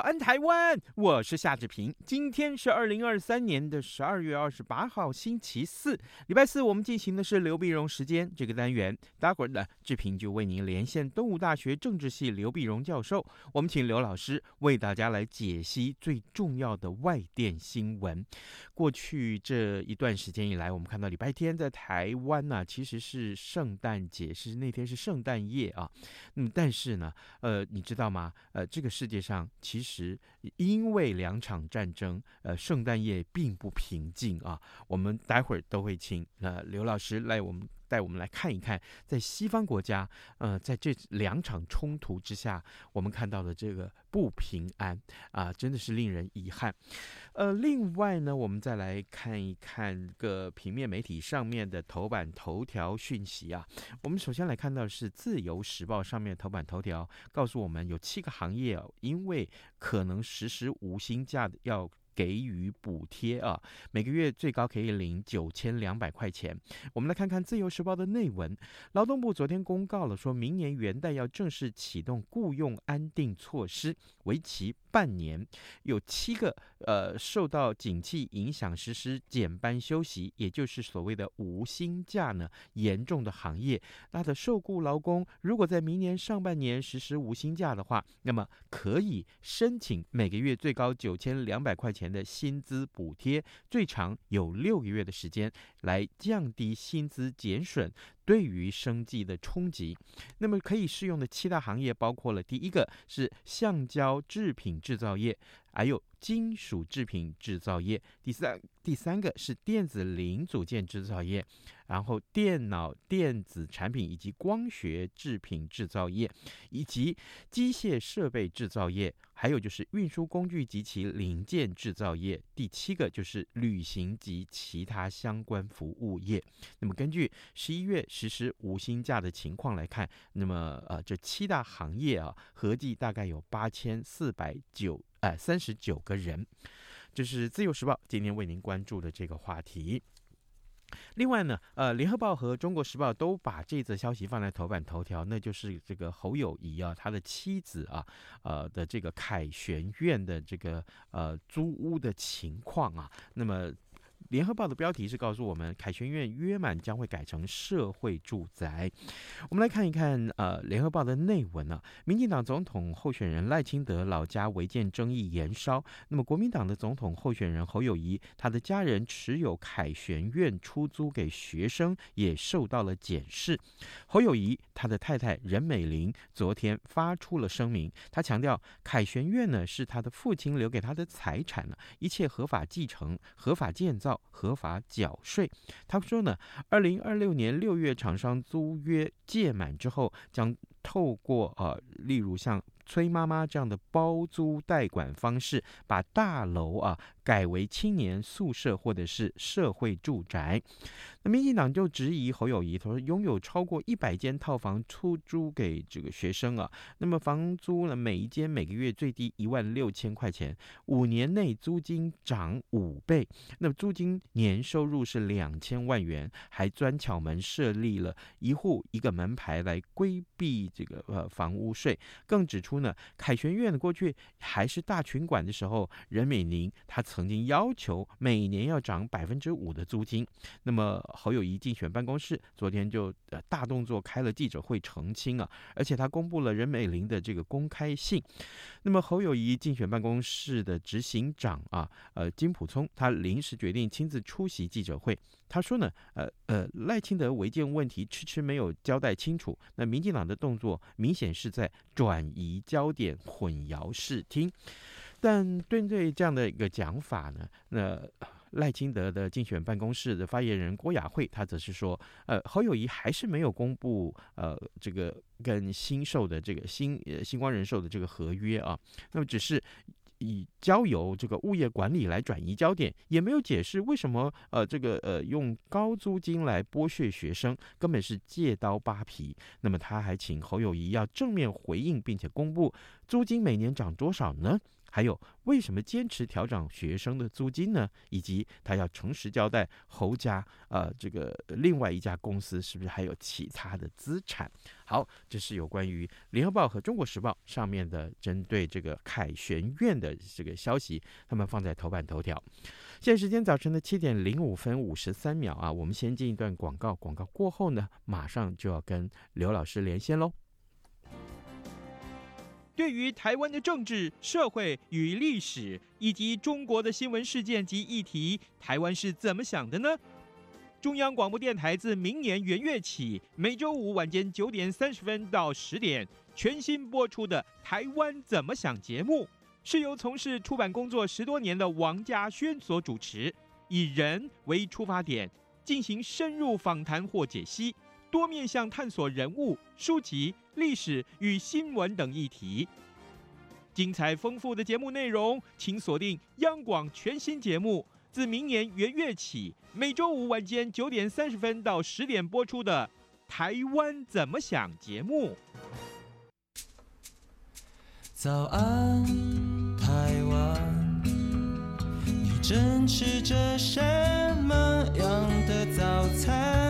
安，台湾！我是夏志平。今天是二零二三年的十二月二十八号，星期四，礼拜四。我们进行的是刘碧荣时间这个单元。待会儿呢，志平就为您连线东吴大学政治系刘碧荣教授。我们请刘老师为大家来解析最重要的外电新闻。过去这一段时间以来，我们看到礼拜天在台湾呢、其实是圣诞节，是那天是圣诞夜啊。嗯、但是呢，呃，你知道吗？呃，这个世界上其实实，因为两场战争，呃，圣诞夜并不平静啊。我们待会儿都会请呃刘老师来我们。带我们来看一看，在西方国家，呃，在这两场冲突之下，我们看到的这个不平安啊、真的是令人遗憾。呃，另外呢，我们再来看一看个平面媒体上面的头版头条讯息啊。我们首先来看到是《自由时报》上面头版头条，告诉我们有七个行业，因为可能实施无薪假的要。给予补贴啊，每个月最高可以领九千两百块钱。我们来看看《自由时报》的内文。劳动部昨天公告了，说明年元旦要正式启动雇佣安定措施，为期半年。有七个呃受到景气影响实施减班休息，也就是所谓的无薪假呢，严重的行业，它的受雇劳工如果在明年上半年实施无薪假的话，那么可以申请每个月最高九千两百块钱。的薪资补贴最长有六个月的时间，来降低薪资减损对于生计的冲击。那么可以适用的七大行业包括了：第一个是橡胶制品制造业，还有金属制品制造业；第三第三个是电子零组件制造业。然后，电脑、电子产品以及光学制品制造业，以及机械设备制造业，还有就是运输工具及其零件制造业。第七个就是旅行及其他相关服务业。那么，根据十一月实施无薪假的情况来看，那么呃，这七大行业啊，合计大概有八千四百九哎三十九个人。这是自由时报今天为您关注的这个话题。另外呢，呃，联合报和中国时报都把这则消息放在头版头条，那就是这个侯友谊啊，他的妻子啊，呃的这个凯旋苑的这个呃租屋的情况啊，那么。联合报的标题是告诉我们，凯旋苑约满将会改成社会住宅。我们来看一看，呃，联合报的内文呢、民进党总统候选人赖清德老家违建争议延烧，那么国民党的总统候选人侯友谊，他的家人持有凯旋苑出租给学生，也受到了检视。侯友谊他的太太任美玲昨天发出了声明，他强调凯旋苑呢是他的父亲留给他的财产了，一切合法继承、合法建造。合法缴税。他说呢，二零二六年六月厂商租约届满之后，将透过呃，例如像崔妈妈这样的包租代管方式，把大楼啊改为青年宿舍或者是社会住宅。那民进党就质疑侯友谊，他说拥有超过一百间套房出租给这个学生啊，那么房租呢，每一间每个月最低一万六千块钱，五年内租金涨五倍，那么租金年收入是两千万元，还专巧门设立了一户一个门牌来规避这个呃房屋税，更指出呢，凯旋苑的过去还是大群馆的时候，任美玲她曾经要求每年要涨百分之五的租金，那么。侯友谊竞选办公室昨天就呃大动作开了记者会澄清啊，而且他公布了任美玲的这个公开信。那么侯友谊竞选办公室的执行长啊，呃金普聪，他临时决定亲自出席记者会。他说呢，呃呃赖清德违建问题迟迟没有交代清楚，那民进党的动作明显是在转移焦点、混淆视听。但对对这样的一个讲法呢，那。赖清德的竞选办公室的发言人郭雅慧，他则是说，呃，侯友谊还是没有公布呃这个跟新寿的这个新呃新光人寿的这个合约啊，那么只是。以交由这个物业管理来转移焦点，也没有解释为什么呃这个呃用高租金来剥削学生，根本是借刀扒皮。那么他还请侯友谊要正面回应，并且公布租金每年涨多少呢？还有为什么坚持调涨学生的租金呢？以及他要诚实交代侯家呃这个另外一家公司是不是还有其他的资产？好，这是有关于联合报和中国时报上面的针对这个凯旋院的这个消息，他们放在头版头条。现在时间早晨的七点零五分五十三秒啊，我们先进一段广告，广告过后呢，马上就要跟刘老师连线喽。对于台湾的政治、社会与历史，以及中国的新闻事件及议题，台湾是怎么想的呢？中央广播电台自明年元月起，每周五晚间九点三十分到十点，全新播出的《台湾怎么想》节目，是由从事出版工作十多年的王家轩所主持，以人为出发点，进行深入访谈或解析。多面向探索人物、书籍、历史与新闻等议题，精彩丰富的节目内容，请锁定央广全新节目，自明年元月起，每周五晚间九点三十分到十点播出的《台湾怎么想》节目。早安，台湾，你正吃着什么样的早餐？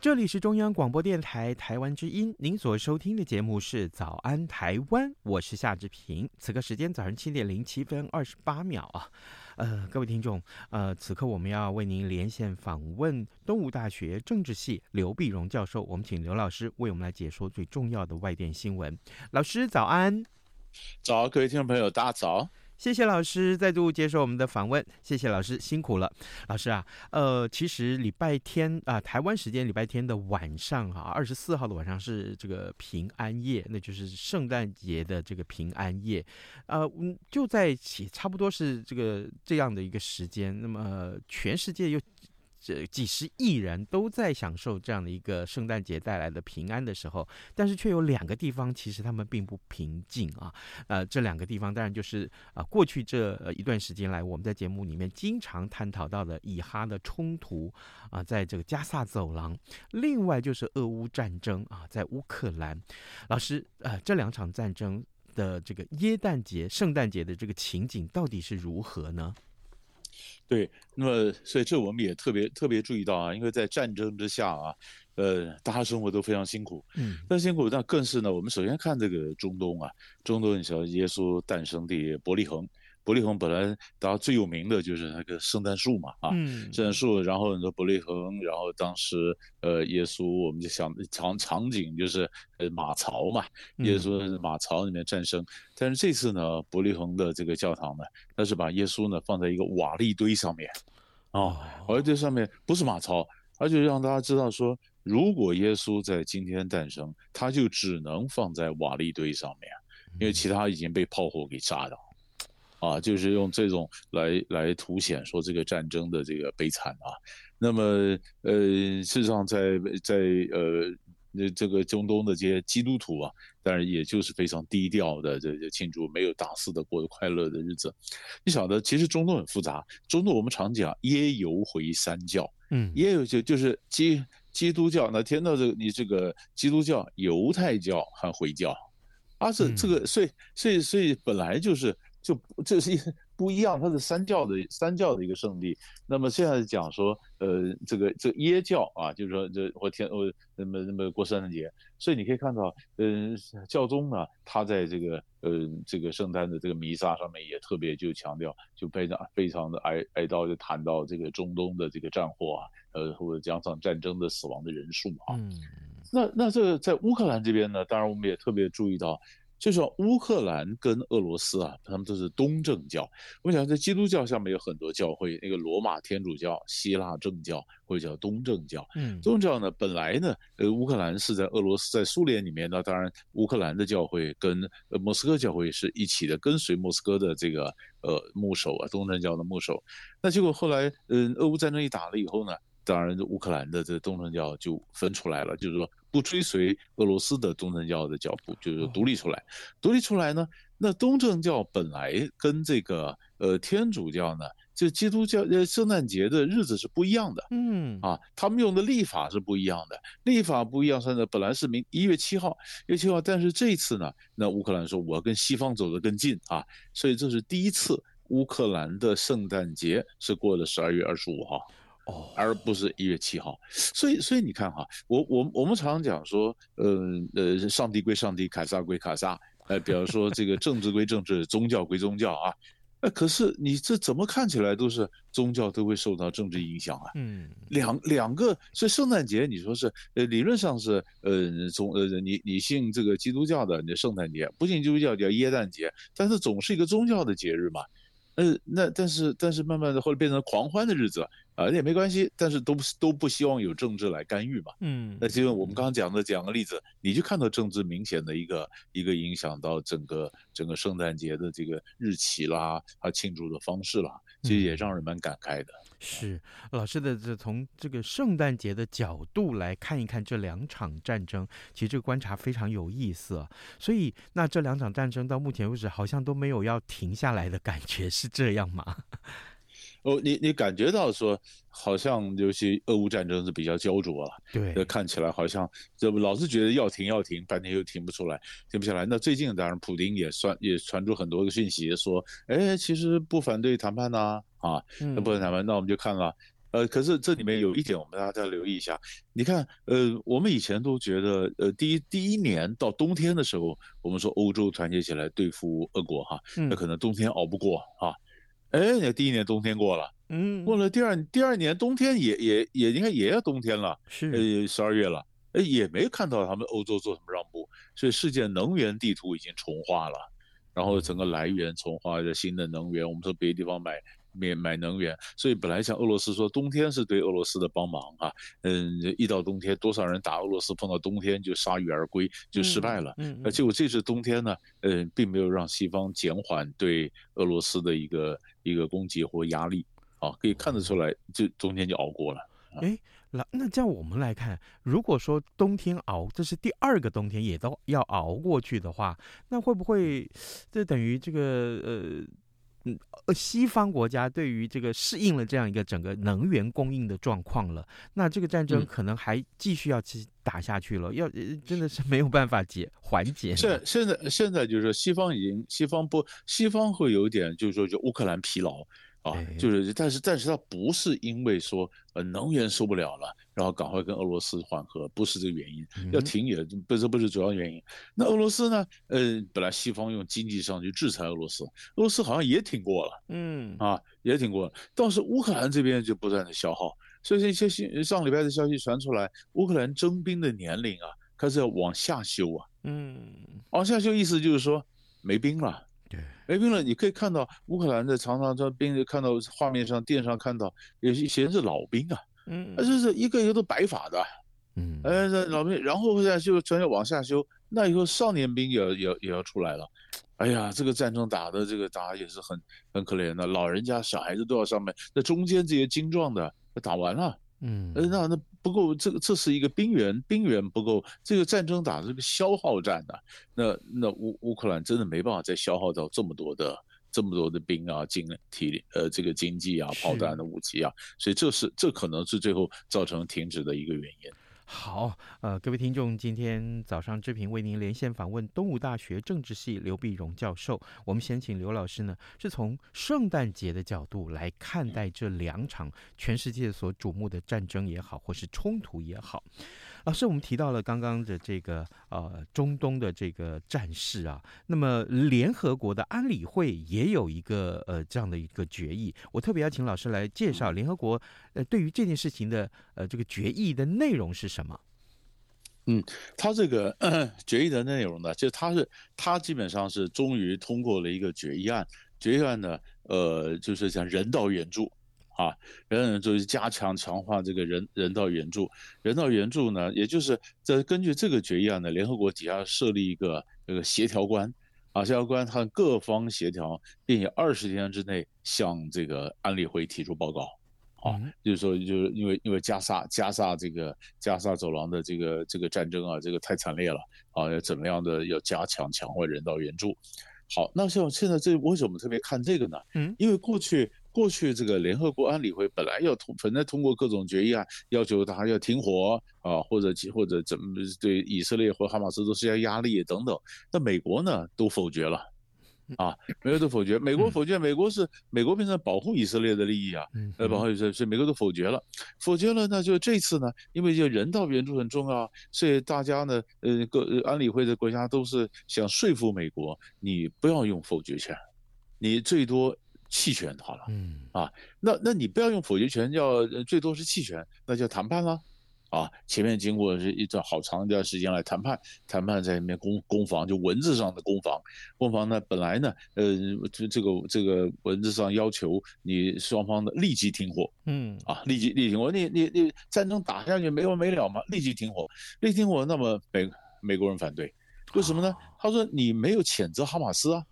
这里是中央广播电台台湾之音，您所收听的节目是《早安台湾》，我是夏志平。此刻时间早上七点零七分二十八秒啊，呃，各位听众，呃，此刻我们要为您连线访问东吴大学政治系刘碧荣教授，我们请刘老师为我们来解说最重要的外电新闻。老师早安，早，各位听众朋友，大早。谢谢老师再度接受我们的访问，谢谢老师辛苦了。老师啊，呃，其实礼拜天啊、台湾时间礼拜天的晚上哈、二十四号的晚上是这个平安夜，那就是圣诞节的这个平安夜，呃，嗯，就在起差不多是这个这样的一个时间，那么全世界又。这几十亿人都在享受这样的一个圣诞节带来的平安的时候，但是却有两个地方其实他们并不平静啊。呃，这两个地方当然就是啊、过去这一段时间来我们在节目里面经常探讨到的以哈的冲突啊、在这个加萨走廊；另外就是俄乌战争啊，在乌克兰。老师，呃，这两场战争的这个耶诞节、圣诞节的这个情景到底是如何呢？对，那么所以这我们也特别特别注意到啊，因为在战争之下啊，呃，大家生活都非常辛苦，嗯，但辛苦，那更是呢，我们首先看这个中东啊，中东你晓得耶稣诞生地伯利恒。伯利恒本来大家最有名的就是那个圣诞树嘛，啊，圣诞树，然后你说伯利恒，然后当时呃耶稣，我们就想场场景就是呃马槽嘛，耶稣马槽里面诞生，但是这次呢，伯利恒的这个教堂呢，它是把耶稣呢放在一个瓦砾堆上面，啊，瓦礫堆上面不是马槽，而且让大家知道说，如果耶稣在今天诞生，他就只能放在瓦砾堆上面，因为其他已经被炮火给炸掉。啊，就是用这种来来凸显说这个战争的这个悲惨啊。那么，呃，事实上在，在在呃，那这个中东的这些基督徒啊，当然也就是非常低调的这这庆祝，没有大肆的过快乐的日子。你晓得，其实中东很复杂。中东我们常讲耶犹回三教，嗯，耶犹就就是基基督教，那天到这个你这个基督教、犹太教和回教，啊，这这个，所以所以所以本来就是。就 这是一不一样，它是三教的三教的一个圣地。那么现在讲说，呃，这个这个耶教啊，就是说这我天我那么那么过圣诞节，所以你可以看到，嗯、呃，教宗呢，他在这个呃这个圣诞的这个弥撒上面也特别就强调，就非常非常的哀哀悼，就谈到这个中东的这个战火啊，呃或者讲场战争的死亡的人数啊。嗯那那这个在乌克兰这边呢，当然我们也特别注意到。就是说，乌克兰跟俄罗斯啊，他们都是东正教。我想在基督教下面有很多教会，那个罗马天主教、希腊正教或者叫东正教。嗯，东正教呢，本来呢，呃，乌克兰是在俄罗斯，在苏联里面呢，当然乌克兰的教会跟呃莫斯科教会是一起的，跟随莫斯科的这个呃牧首啊，东正教的牧首。那结果后来，嗯，俄乌战争一打了以后呢，当然乌克兰的这东正教就分出来了，就是说。不追随俄罗斯的东正教的脚步，就是独立出来。独立出来呢，那东正教本来跟这个呃天主教呢，这基督教呃圣诞节的日子是不一样的。嗯啊，他们用的历法是不一样的，历法不一样。现在本来是明一月七号，一月七号，但是这一次呢，那乌克兰说我要跟西方走得更近啊，所以这是第一次乌克兰的圣诞节是过了十二月二十五号。哦，而不是一月七号，所以所以你看哈，我我我们常常讲说，呃呃，上帝归上帝，凯撒归凯撒，呃，比方说这个政治归政治，宗教归宗教啊，那，可是你这怎么看起来都是宗教都会受到政治影响啊？嗯，两两个，所以圣诞节你说是呃理论上是呃宗呃你你信这个基督教的你的圣诞节，不信基督教叫耶诞节，但是总是一个宗教的节日嘛，呃那但是但是慢慢的后来变成狂欢的日子。啊，那也没关系，但是都不都不希望有政治来干预嘛。嗯，那就我们刚刚讲的讲个例子，你就看到政治明显的一个一个影响到整个整个圣诞节的这个日期啦，啊庆祝的方式啦，其实也让人蛮感慨的。嗯、是老师的这从这个圣诞节的角度来看一看这两场战争，其实这个观察非常有意思。所以那这两场战争到目前为止好像都没有要停下来的感觉，是这样吗？哦，你你感觉到说，好像尤其俄乌战争是比较焦灼了，对，看起来好像这不老是觉得要停要停，半天又停不出来，停不下来。那最近当然，普京也算也传出很多个讯息，说，哎，其实不反对谈判呐，啊，啊那不反对谈判，那我们就看了，呃，可是这里面有一点，我们大家要留意一下。你看，呃，我们以前都觉得，呃，第一第一年到冬天的时候，我们说欧洲团结起来对付俄国，哈，那可能冬天熬不过，啊。哎，你第一年冬天过了，嗯，过了第二第二年冬天也也也应该也要冬天了，是，呃，十二月了，哎，也没看到他们欧洲做什么让步，所以世界能源地图已经重画了，然后整个来源重画的新的能源，我们从别的地方买。买买能源，所以本来像俄罗斯说冬天是对俄罗斯的帮忙啊，嗯，一到冬天多少人打俄罗斯，碰到冬天就铩羽而归，就失败了。嗯，结果这次冬天呢，嗯，并没有让西方减缓对俄罗斯的一个一个攻击或压力，啊，可以看得出来，这冬天就熬过了。哎，那那这样我们来看，如果说冬天熬，这是第二个冬天也都要熬过去的话，那会不会这等于这个呃？嗯，西方国家对于这个适应了这样一个整个能源供应的状况了，那这个战争可能还继续要去打下去了，要真的是没有办法解缓解。现现在现在就是说西方已经西方不西方会有一点就是说就乌克兰疲劳。啊，就是，但是，但是它不是因为说，呃，能源受不了了，然后赶快跟俄罗斯缓和，不是这个原因，要停也不是不是主要原因。那俄罗斯呢？呃，本来西方用经济上去制裁俄罗斯，俄罗斯好像也挺过了，嗯，啊，也挺过了。倒是乌克兰这边就不断的消耗，所以这些新上礼拜的消息传出来，乌克兰征兵的年龄啊，开始要往下修啊，嗯，往下修意思就是说没兵了。对，没兵了，你可以看到乌克兰的常常这兵，看到画面上、电上看到有些全是老兵啊，嗯，就是一个一个都白发的，嗯，哎，这老兵，然后现在就全要往下修，那以后少年兵也要也要也要出来了，哎呀，这个战争打的这个打也是很很可怜的，老人家、小孩子都要上面，那中间这些精壮的打完了。嗯，那那不够，这个这是一个兵源，兵源不够，这个战争打的是个消耗战呐、啊。那那乌乌克兰真的没办法再消耗到这么多的这么多的兵啊、经体力呃这个经济啊、炮弹的武器啊，所以这是这可能是最后造成停止的一个原因。好，呃，各位听众，今天早上志平为您连线访问东吴大学政治系刘碧荣教授。我们先请刘老师呢，是从圣诞节的角度来看待这两场全世界所瞩目的战争也好，或是冲突也好。老师，我们提到了刚刚的这个呃中东的这个战事啊，那么联合国的安理会也有一个呃这样的一个决议，我特别要请老师来介绍联合国呃对于这件事情的呃这个决议的内容是什么？嗯，他这个 决议的内容呢，就他是他基本上是终于通过了一个决议案，决议案呢，呃，就是讲人道援助啊，人道援助加强强化这个人人道援助，人道援助呢，也就是在根据这个决议案呢，联合国底下设立一个这个协调官啊，协调官他各方协调，并以二十天之内向这个安理会提出报告。啊，就是说，就是因为因为加沙加沙这个加沙走廊的这个这个战争啊，这个太惨烈了啊，要怎么样的要加强强化人道援助。好，那像现在这为什么特别看这个呢？嗯，因为过去过去这个联合国安理会本来要通，本来通过各种决议啊，要求他要停火啊，或者或者怎么对以色列或哈马斯都施加压力等等，那美国呢都否决了。啊，美国都否决，美国否决，美国是美国变成保护以色列的利益啊，呃，保护以色列，所以美国都否决了，否决了，那就这次呢，因为就人道援助很重要，所以大家呢，呃，各安理会的国家都是想说服美国，你不要用否决权，你最多弃权好了，嗯，啊，那那你不要用否决权，要最多是弃权，那就谈判了。啊，前面经过是一段好长一段时间来谈判，谈判在里面攻攻防，就文字上的攻防。攻防呢，本来呢，呃，这这个这个文字上要求你双方的立即停火，嗯，啊，立即立即停火，你你你战争打下去没完没了嘛，立即停火，立即停火，那么美美国人反对，为什么呢？他说你没有谴责哈马斯啊，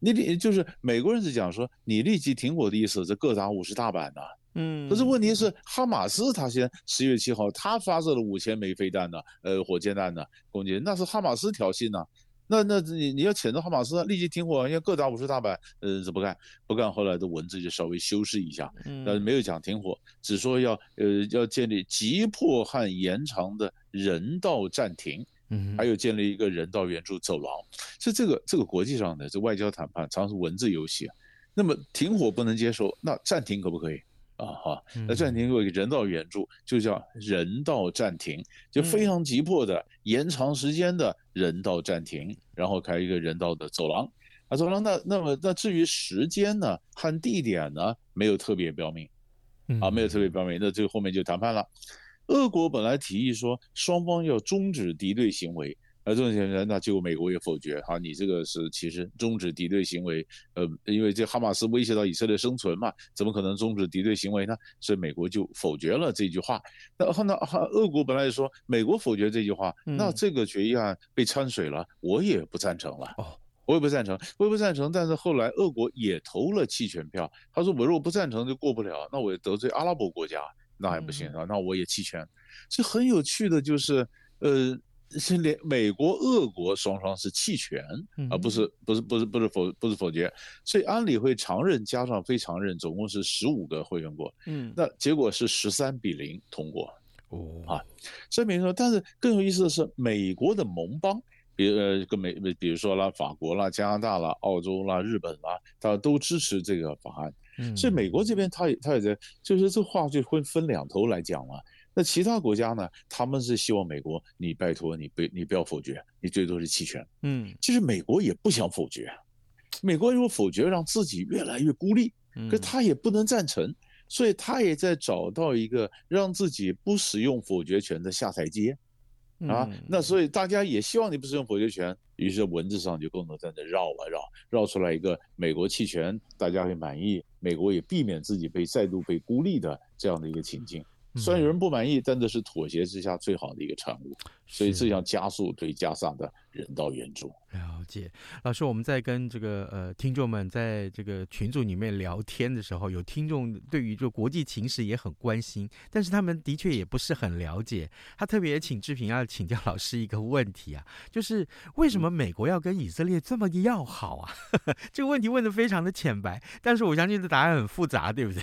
你你就是美国人是讲说你立即停火的意思是各打五十大板呐、啊。嗯，可是问题是哈马斯他先十月七号他发射了五千枚飞弹呢，呃，火箭弹呢攻击，那是哈马斯挑衅呢，那那你你要谴责哈马斯立即停火，要各打五十大板，呃，怎么干不干，后来的文字就稍微修饰一下，但是没有讲停火，只说要呃要建立急迫和延长的人道暂停，嗯，还有建立一个人道援助走廊，是这个这个国际上的这外交谈判常是文字游戏啊，那么停火不能接受，那暂停可不可以？啊哈，那暂停有一个人道援助，就叫人道暂停，就非常急迫的延长时间的人道暂停，然后开一个人道的走廊。啊，走廊那那么那至于时间呢和地点呢，没有特别标明，啊，没有特别标明，那这个后面就谈判了。俄国本来提议说双方要终止敌对行为。那这种情况，那结果美国也否决。哈，你这个是其实终止敌对行为，呃，因为这哈马斯威胁到以色列生存嘛，怎么可能终止敌对行为呢？所以美国就否决了这句话。那后那哈，俄国本来说美国否决这句话，那这个决议案被掺水了，我也不赞成了。哦，我也不赞成，我也不赞成。但是后来俄国也投了弃权票。他说我如果不赞成就过不了，那我也得罪阿拉伯国家，那还不行啊，那我也弃权。这很有趣的就是，呃。是连美国、俄国双双是弃权，而不是不是不是不是否不是否决，所以安理会常任加上非常任总共是十五个会员国，嗯，那结果是十三比零通过，哦。啊，所以没说，但是更有意思的是，美国的盟邦，比如呃跟美比如说啦，法国啦、加拿大啦、澳洲啦、日本啦，他都支持这个法案，嗯，所以美国这边他也他也在，就是这话就会分两头来讲了。那其他国家呢？他们是希望美国，你拜托你不你不要否决，你最多是弃权。嗯，其实美国也不想否决，美国如果否决，让自己越来越孤立，可他也不能赞成，所以他也在找到一个让自己不使用否决权的下台阶。啊，那所以大家也希望你不使用否决权，于是文字上就共同在那绕啊绕，绕出来一个美国弃权，大家会满意，美国也避免自己被再度被孤立的这样的一个情境。虽然有人不满意，但这是妥协之下最好的一个产物，所以这要加速对加沙的人道援助。了解，老师，我们在跟这个呃听众们在这个群组里面聊天的时候，有听众对于这国际情势也很关心，但是他们的确也不是很了解。他特别请志平要请教老师一个问题啊，就是为什么美国要跟以色列这么要好啊？这个问题问的非常的浅白，但是我相信这答案很复杂，对不对？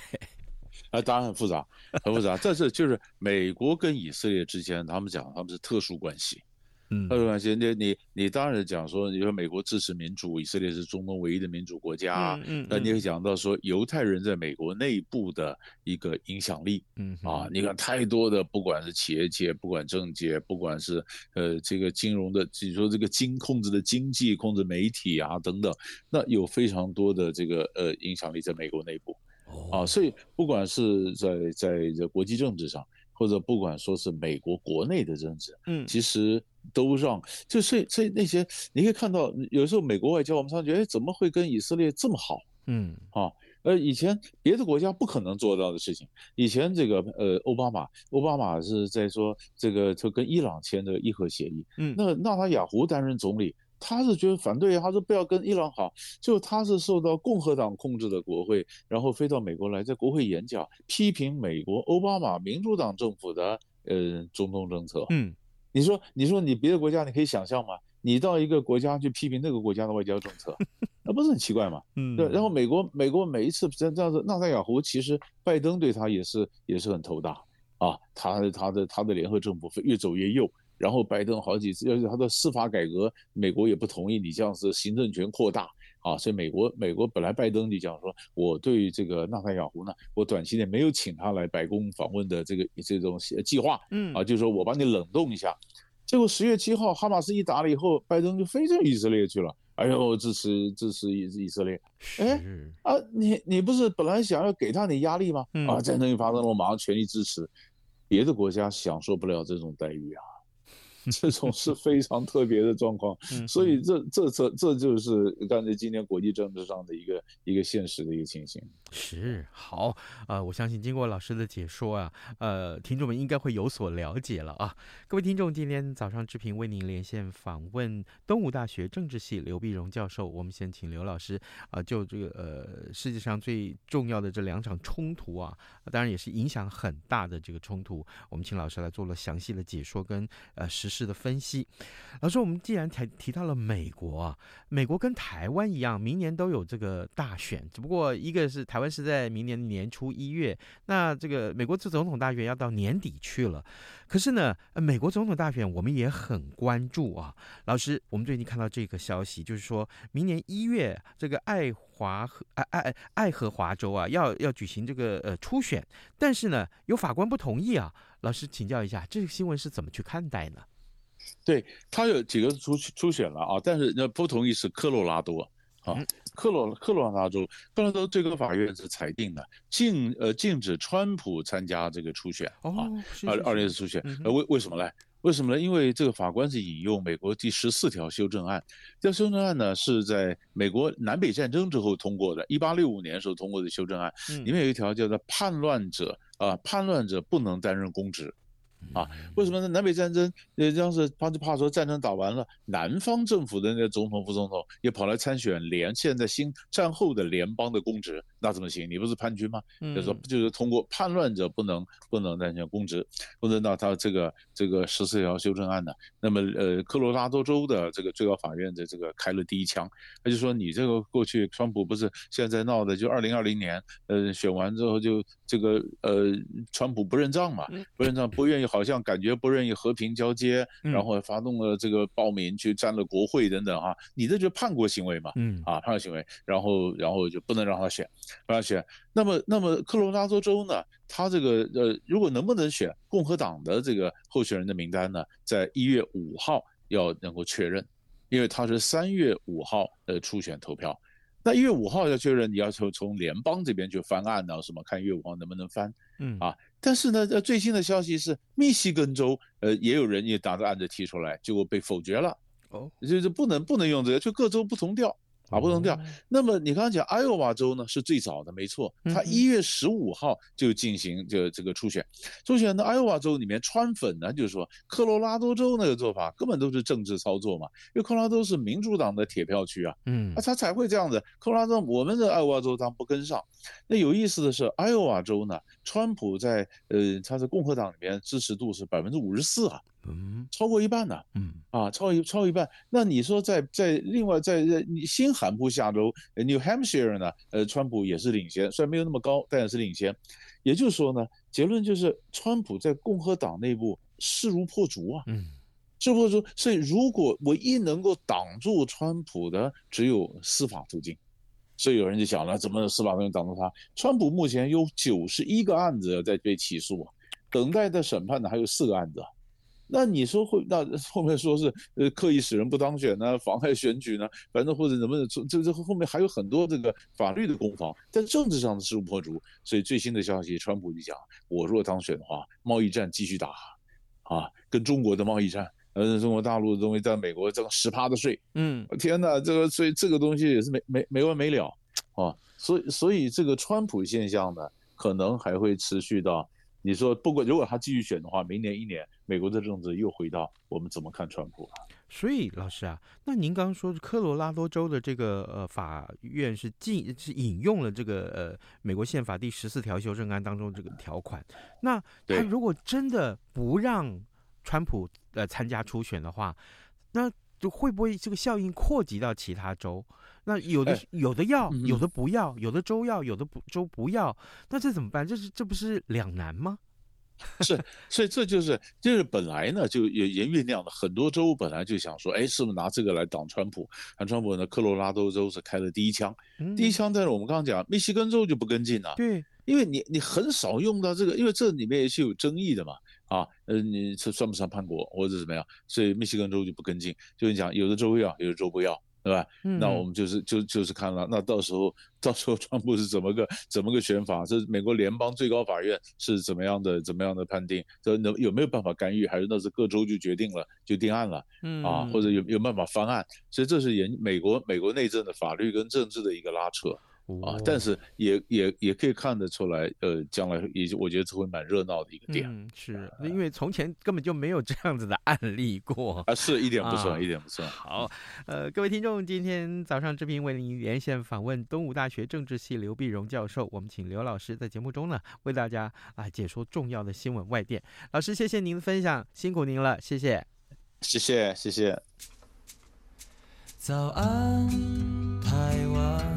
啊，当然很复杂，很复杂。但是就是美国跟以色列之间，他们讲他们是特殊关系，嗯，特殊关系。你你你当然讲说，你说美国支持民主，以色列是中东唯一的民主国家，嗯，那你也讲到说犹太人在美国内部的一个影响力，嗯，啊，你看太多的，不管是企业界，不管政界，不管是呃这个金融的，你说这个经控制的经济，控制媒体啊等等，那有非常多的这个呃影响力在美国内部。啊，所以不管是在在这国际政治上，或者不管说是美国国内的政治，嗯，其实都让，就所以所以那些你可以看到，有时候美国外交我们常觉得，哎，怎么会跟以色列这么好？嗯，啊，呃，以前别的国家不可能做到的事情，以前这个呃奥巴马，奥巴马是在说这个就跟伊朗签的伊核协议，嗯，那纳塔雅胡担任总理。他是觉得反对，他说不要跟伊朗好，就他是受到共和党控制的国会，然后飞到美国来，在国会演讲，批评美国奥巴马民主党政府的呃中东政策。嗯，你说你说你别的国家你可以想象吗？你到一个国家去批评那个国家的外交政策，那不是很奇怪吗？嗯，对。然后美国美国每一次这样子，纳塔雅胡其实拜登对他也是也是很头大啊，他他的他的联合政府越走越右。然后拜登好几次，而且他的司法改革，美国也不同意你这样子行政权扩大啊，所以美国美国本来拜登就讲说，我对于这个纳塔雅胡呢，我短期内没有请他来白宫访问的这个这种计划，嗯。啊，就是说我帮你冷冻一下，结果十月七号哈马斯一打了以后，拜登就飞到以色列去了，哎呦支持支持以以色列，哎。啊你你不是本来想要给他点压力吗？啊战争一发生了，我马上全力支持，别的国家享受不了这种待遇啊。这种是非常特别的状况，所以这这这这就是刚才今天国际政治上的一个一个现实的一个情形。是好，呃，我相信经过老师的解说啊，呃，听众们应该会有所了解了啊。各位听众，今天早上志平为您连线访问东吴大学政治系刘碧荣教授，我们先请刘老师啊，就这个呃世界上最重要的这两场冲突啊，当然也是影响很大的这个冲突，我们请老师来做了详细的解说跟呃实事的分析。老师，我们既然提提到了美国啊，美国跟台湾一样，明年都有这个大选，只不过一个是台。湾是在明年年初一月，那这个美国这总统大选要到年底去了。可是呢，美国总统大选我们也很关注啊。老师，我们最近看到这个消息，就是说明年一月，这个爱华和爱爱爱荷华州啊，要要举行这个呃初选，但是呢，有法官不同意啊。老师请教一下，这个新闻是怎么去看待呢？对，他有几个出出选了啊，但是那不同意是科罗拉多。啊，科罗科罗拉多州，科罗拉多最高法院是裁定的禁呃禁止川普参加这个初选啊，二二零初选，呃为为什么呢？为什么呢？因为这个法官是引用美国第十四条修正案，这修正案呢是在美国南北战争之后通过的，一八六五年时候通过的修正案，里面有一条叫做叛乱者啊，叛乱者不能担任公职。啊，为什么呢？南北战争，呃，当时他就怕说战争打完了，南方政府的那个总统、副总统也跑来参选联，现在新战后的联邦的公职，那怎么行？你不是叛军吗？就是说，就是通过叛乱者不能不能担任公职，或者到他这个这个十四条修正案呢？那么呃，科罗拉多州的这个最高法院的这个开了第一枪，他就说你这个过去川普不是现在闹的，就二零二零年，呃，选完之后就这个呃，川普不认账嘛，不认账，不愿意。好像感觉不愿意和平交接，然后发动了这个暴民去占了国会等等啊，你这就叛国行为嘛，嗯啊叛国行为，然后然后就不能让他选，不让他选。那么那么科罗拉多州呢，他这个呃如果能不能选共和党的这个候选人的名单呢，在一月五号要能够确认，因为他是三月五号的初选投票，那一月五号要确认，你要从从联邦这边去翻案呢，什么看一月五号能不能翻，嗯啊。但是呢，呃，最新的消息是，密西根州，呃，也有人也打着案子提出来，结果被否决了。哦，就是不能不能用这个，就各州不同调。啊，不能调。那么你刚刚讲爱奥瓦州呢，是最早的，没错，他一月十五号就进行这这个初选。初选的爱奥瓦州里面川粉呢，就是说科罗拉多州那个做法根本都是政治操作嘛，因为科罗拉多是民主党的铁票区啊，嗯，啊他才会这样子。科罗拉多我们的爱奥瓦州他不跟上。那有意思的是，爱奥瓦州呢，川普在呃他是共和党里面支持度是百分之五十四啊。嗯，超过一半呢。嗯，啊，超一超一半。那你说在在另外在在新罕布夏州，New Hampshire 呢？呃，川普也是领先，虽然没有那么高，但也是领先。也就是说呢，结论就是川普在共和党内部势如破竹啊。嗯，势如破竹。所以如果唯一能够挡住川普的，只有司法途径。所以有人就想了，怎么司法途径挡住他？川普目前有九十一个案子在被起诉，等待的审判的还有四个案子。那你说会那后面说是呃刻意使人不当选呢，妨碍选举呢，反正或者能不能这这后面还有很多这个法律的攻防，在政治上的势如破竹。所以最新的消息，川普就讲，我若当选的话，贸易战继续打，啊，跟中国的贸易战，呃，中国大陆的东西在美国挣十趴的税，嗯，天哪，这个所以这个东西也是没没没完没了啊，所以所以这个川普现象呢，可能还会持续到。你说，不管如果他继续选的话，明年一年，美国的政治又回到我们怎么看川普了。所以，老师啊，那您刚刚说科罗拉多州的这个呃法院是禁是引用了这个呃美国宪法第十四条修正案当中这个条款，那他如果真的不让川普呃参加初选的话，那就会不会这个效应扩及到其他州？那有的有的要，有的不要，有的州要，有的不州不要，那这怎么办？这是这不是两难吗？是，所以这就是就是本来呢就也也酝酿的很多州本来就想说，哎，是不是拿这个来挡川普？但川普呢？科罗拉多州是开了第一枪，第一枪。但是我们刚刚讲，密西根州就不跟进了，对，因为你你很少用到这个，因为这里面也是有争议的嘛，啊，呃，你这算不算叛国或者怎么样？所以密西根州就不跟进，就是讲有的州要，有的州不要。对吧？那我们就是就就是看了，那到时候到时候川普是怎么个怎么个选法？这美国联邦最高法院是怎么样的怎么样的判定？这能有没有办法干预？还是那是各州就决定了就定案了？嗯啊，或者有有办法翻案？所以这是研美国美国内政的法律跟政治的一个拉扯。啊，但是也也也可以看得出来，呃，将来也我觉得这会蛮热闹的一个点。嗯，是因为从前根本就没有这样子的案例过啊，是一点不算，啊、一点不算。好，呃，各位听众，今天早上志平为您连线访问东吴大学政治系刘碧荣教授，我们请刘老师在节目中呢为大家啊解说重要的新闻外电。老师，谢谢您的分享，辛苦您了，谢谢，谢谢，谢谢。早安，台湾。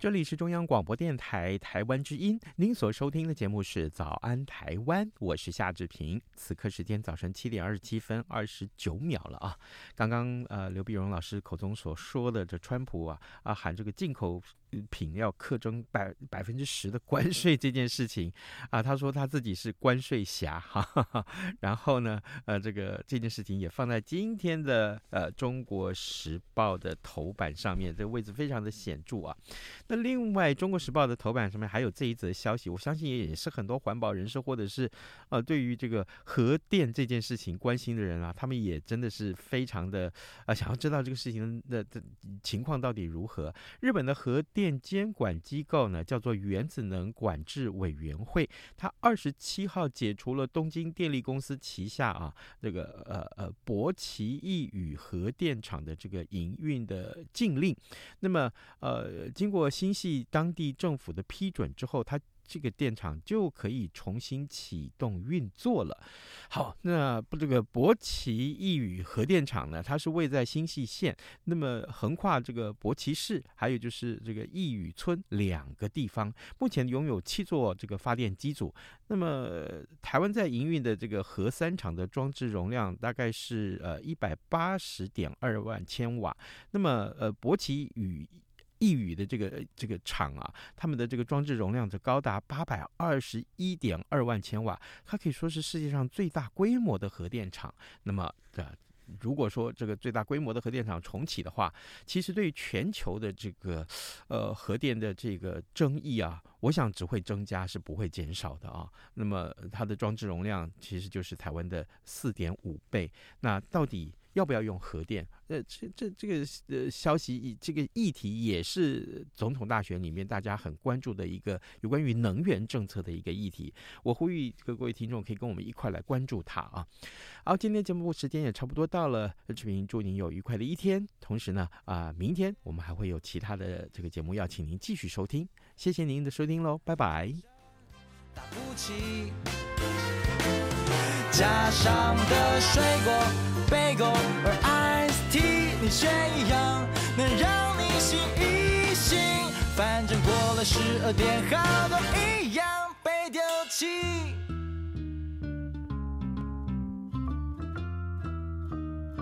这里是中央广播电台台湾之音，您所收听的节目是《早安台湾》，我是夏志平。此刻时间早晨七点二十七分二十九秒了啊！刚刚呃刘碧荣老师口中所说的这川普啊啊喊这个进口。品要课征百百分之十的关税这件事情啊，他说他自己是关税侠哈，哈，哈，然后呢，呃，这个这件事情也放在今天的呃《中国时报》的头版上面，这个位置非常的显著啊。那另外，《中国时报》的头版上面还有这一则消息，我相信也也是很多环保人士或者是呃对于这个核电这件事情关心的人啊，他们也真的是非常的啊、呃、想要知道这个事情的的情况到底如何。日本的核电电监管机构呢，叫做原子能管制委员会，它二十七号解除了东京电力公司旗下啊这个呃呃博奇一与核电厂的这个营运的禁令。那么呃，经过新系当地政府的批准之后，它。这个电厂就可以重新启动运作了。好，那不这个柏崎刈羽核电厂呢，它是位在新潟县，那么横跨这个博奇市，还有就是这个刈羽村两个地方，目前拥有七座这个发电机组。那么台湾在营运的这个核三厂的装置容量大概是呃一百八十点二万千瓦。那么呃柏崎刈羽的这个这个厂啊，他们的这个装置容量则高达八百二十一点二万千瓦，它可以说是世界上最大规模的核电厂。那么的。如果说这个最大规模的核电厂重启的话，其实对于全球的这个呃核电的这个争议啊，我想只会增加，是不会减少的啊。那么它的装置容量其实就是台湾的四点五倍。那到底要不要用核电？呃，这这这个呃消息，这个议题也是总统大选里面大家很关注的一个有关于能源政策的一个议题。我呼吁各位听众可以跟我们一块来关注它啊。好，今天节目时间也差不多到了，志平祝您有愉快的一天。同时呢，啊，明天我们还会有其他的这个节目要请您继续收听。谢谢您的收听喽，拜拜。打不起，加上的水果贝果，而 ice tea 你却一样，能让你醒一醒。反正过了十二点，好多一样被丢弃。